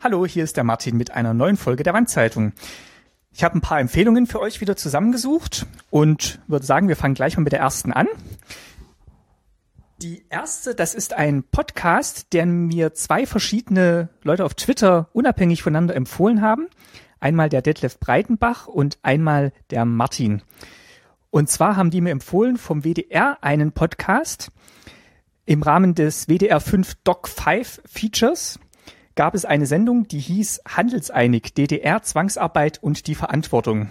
Hallo, hier ist der Martin mit einer neuen Folge der Wandzeitung. Ich habe ein paar Empfehlungen für euch wieder zusammengesucht und würde sagen, wir fangen gleich mal mit der ersten an. Die erste, das ist ein Podcast, den mir zwei verschiedene Leute auf Twitter unabhängig voneinander empfohlen haben. Einmal der Detlef Breitenbach und einmal der Martin. Und zwar haben die mir empfohlen vom WDR einen Podcast im Rahmen des WDR 5 Doc 5 Features gab es eine Sendung, die hieß Handelseinig, DDR, Zwangsarbeit und die Verantwortung.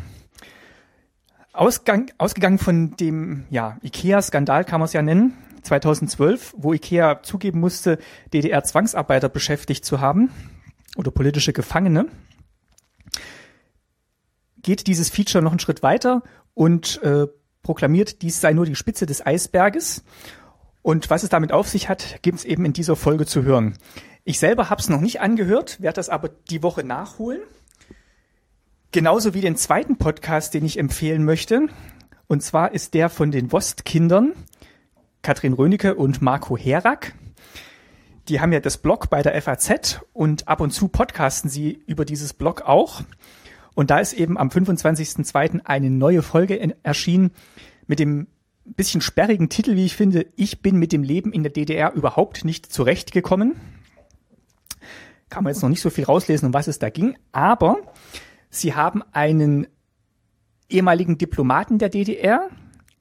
Ausgang, ausgegangen von dem ja, IKEA-Skandal kann man es ja nennen, 2012, wo IKEA zugeben musste, DDR-Zwangsarbeiter beschäftigt zu haben oder politische Gefangene, geht dieses Feature noch einen Schritt weiter und äh, proklamiert, dies sei nur die Spitze des Eisberges. Und was es damit auf sich hat, gibt es eben in dieser Folge zu hören. Ich selber habe es noch nicht angehört, werde das aber die Woche nachholen. Genauso wie den zweiten Podcast, den ich empfehlen möchte. Und zwar ist der von den Wostkindern, Katrin Rönecke und Marco Herak. Die haben ja das Blog bei der FAZ und ab und zu podcasten sie über dieses Blog auch. Und da ist eben am 25.02. eine neue Folge erschienen mit dem bisschen sperrigen Titel, wie ich finde, Ich bin mit dem Leben in der DDR überhaupt nicht zurechtgekommen kann man jetzt noch nicht so viel rauslesen, um was es da ging, aber sie haben einen ehemaligen Diplomaten der DDR,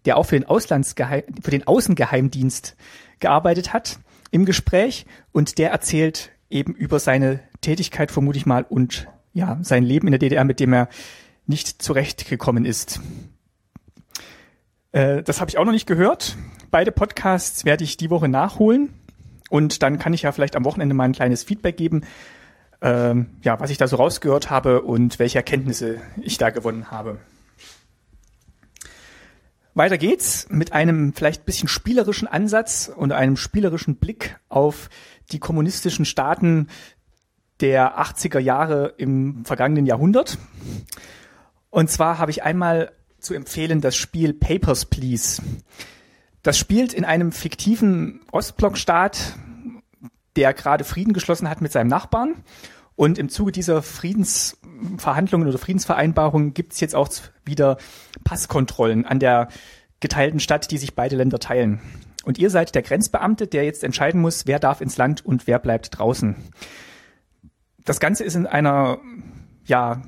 der auch für den, Auslandsgeheim, für den Außengeheimdienst gearbeitet hat, im Gespräch und der erzählt eben über seine Tätigkeit, vermute ich mal, und ja, sein Leben in der DDR, mit dem er nicht zurechtgekommen ist. Äh, das habe ich auch noch nicht gehört. Beide Podcasts werde ich die Woche nachholen. Und dann kann ich ja vielleicht am Wochenende mal ein kleines Feedback geben, ähm, ja, was ich da so rausgehört habe und welche Erkenntnisse ich da gewonnen habe. Weiter geht's mit einem vielleicht bisschen spielerischen Ansatz und einem spielerischen Blick auf die kommunistischen Staaten der 80er Jahre im vergangenen Jahrhundert. Und zwar habe ich einmal zu empfehlen das Spiel Papers, Please. Das spielt in einem fiktiven Ostblockstaat, der gerade Frieden geschlossen hat mit seinem Nachbarn. Und im Zuge dieser Friedensverhandlungen oder Friedensvereinbarungen gibt es jetzt auch wieder Passkontrollen an der geteilten Stadt, die sich beide Länder teilen. Und ihr seid der Grenzbeamte, der jetzt entscheiden muss, wer darf ins Land und wer bleibt draußen. Das Ganze ist in einer ja,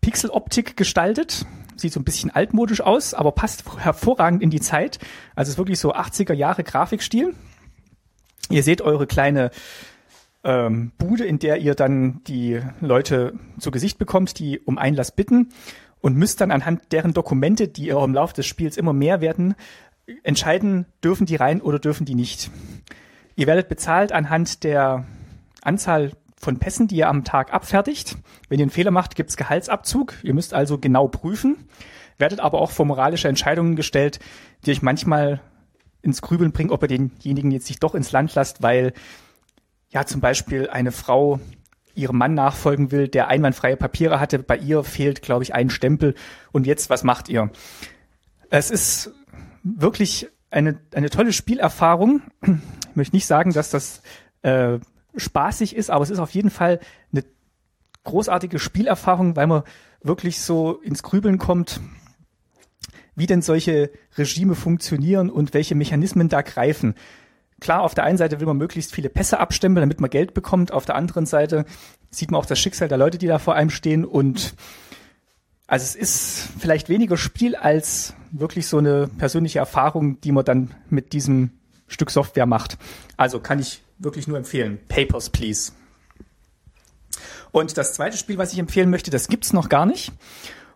Pixeloptik gestaltet sieht so ein bisschen altmodisch aus, aber passt hervorragend in die Zeit. Also es ist wirklich so 80er Jahre Grafikstil. Ihr seht eure kleine ähm, Bude, in der ihr dann die Leute zu Gesicht bekommt, die um Einlass bitten und müsst dann anhand deren Dokumente, die ihr im Laufe des Spiels immer mehr werden, entscheiden, dürfen die rein oder dürfen die nicht. Ihr werdet bezahlt anhand der Anzahl von Pässen, die ihr am Tag abfertigt. Wenn ihr einen Fehler macht, gibt's Gehaltsabzug. Ihr müsst also genau prüfen, werdet aber auch vor moralische Entscheidungen gestellt, die euch manchmal ins Grübeln bringen, ob ihr denjenigen jetzt sich doch ins Land lasst, weil ja zum Beispiel eine Frau ihrem Mann nachfolgen will, der einwandfreie Papiere hatte. Bei ihr fehlt, glaube ich, ein Stempel. Und jetzt, was macht ihr? Es ist wirklich eine, eine tolle Spielerfahrung. Ich möchte nicht sagen, dass das äh, spaßig ist, aber es ist auf jeden Fall eine großartige Spielerfahrung, weil man wirklich so ins Grübeln kommt, wie denn solche Regime funktionieren und welche Mechanismen da greifen. Klar, auf der einen Seite will man möglichst viele Pässe abstempeln, damit man Geld bekommt. Auf der anderen Seite sieht man auch das Schicksal der Leute, die da vor einem stehen. Und also es ist vielleicht weniger Spiel als wirklich so eine persönliche Erfahrung, die man dann mit diesem Stück Software macht. Also kann ich wirklich nur empfehlen. Papers, please. Und das zweite Spiel, was ich empfehlen möchte, das gibt's noch gar nicht.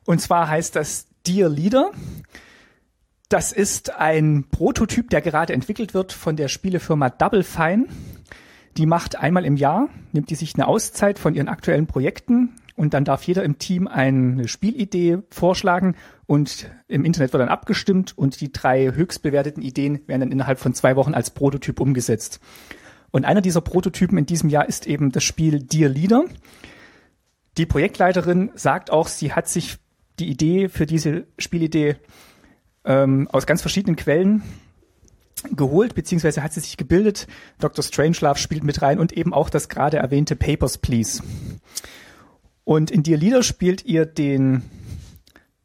Und zwar heißt das Dear Leader. Das ist ein Prototyp, der gerade entwickelt wird von der Spielefirma Double Fine. Die macht einmal im Jahr, nimmt die sich eine Auszeit von ihren aktuellen Projekten und dann darf jeder im Team eine Spielidee vorschlagen und im Internet wird dann abgestimmt und die drei höchst bewerteten Ideen werden dann innerhalb von zwei Wochen als Prototyp umgesetzt. Und einer dieser Prototypen in diesem Jahr ist eben das Spiel Dear Leader. Die Projektleiterin sagt auch, sie hat sich die Idee für diese Spielidee ähm, aus ganz verschiedenen Quellen geholt, beziehungsweise hat sie sich gebildet. Dr. Strangelove spielt mit rein und eben auch das gerade erwähnte Papers, Please. Und in Dear Leader spielt ihr den,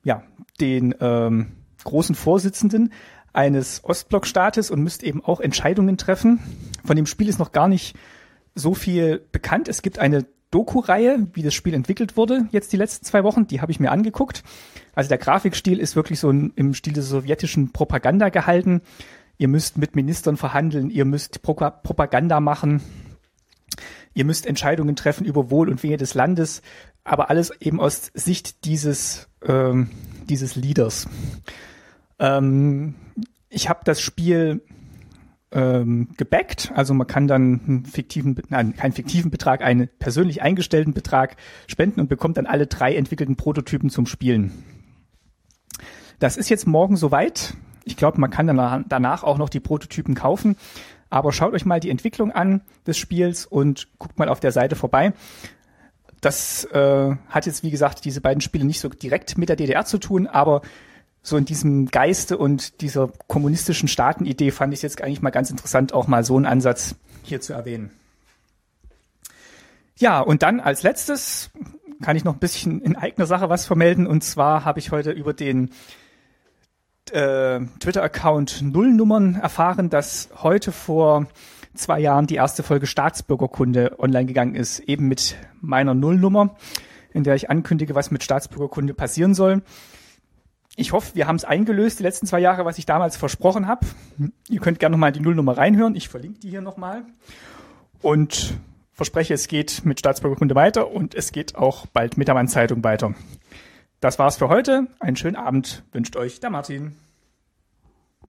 ja, den ähm, großen Vorsitzenden eines Ostblockstaates und müsst eben auch Entscheidungen treffen. Von dem Spiel ist noch gar nicht so viel bekannt. Es gibt eine Doku-Reihe, wie das Spiel entwickelt wurde, jetzt die letzten zwei Wochen, die habe ich mir angeguckt. Also der Grafikstil ist wirklich so im Stil der sowjetischen Propaganda gehalten. Ihr müsst mit Ministern verhandeln, ihr müsst Pro Propaganda machen, ihr müsst Entscheidungen treffen über Wohl und Wehe des Landes, aber alles eben aus Sicht dieses, ähm, dieses Leaders. Ähm, ich habe das Spiel ähm, gebackt, also man kann dann einen fiktiven, nein, keinen fiktiven Betrag, einen persönlich eingestellten Betrag spenden und bekommt dann alle drei entwickelten Prototypen zum Spielen. Das ist jetzt morgen soweit. Ich glaube, man kann dann danach auch noch die Prototypen kaufen. Aber schaut euch mal die Entwicklung an des Spiels und guckt mal auf der Seite vorbei. Das äh, hat jetzt, wie gesagt, diese beiden Spiele nicht so direkt mit der DDR zu tun, aber so in diesem Geiste und dieser kommunistischen Staatenidee fand ich es jetzt eigentlich mal ganz interessant, auch mal so einen Ansatz hier zu erwähnen. Ja, und dann als letztes kann ich noch ein bisschen in eigener Sache was vermelden. Und zwar habe ich heute über den äh, Twitter-Account Nullnummern erfahren, dass heute vor zwei Jahren die erste Folge Staatsbürgerkunde online gegangen ist, eben mit meiner Nullnummer, in der ich ankündige, was mit Staatsbürgerkunde passieren soll ich hoffe, wir haben es eingelöst die letzten zwei Jahre, was ich damals versprochen habe. Ihr könnt gerne nochmal die Nullnummer reinhören. Ich verlinke die hier nochmal. Und verspreche, es geht mit Staatsbürgerkunde weiter und es geht auch bald mit der Mann-Zeitung weiter. Das war's für heute. Einen schönen Abend wünscht euch der Martin.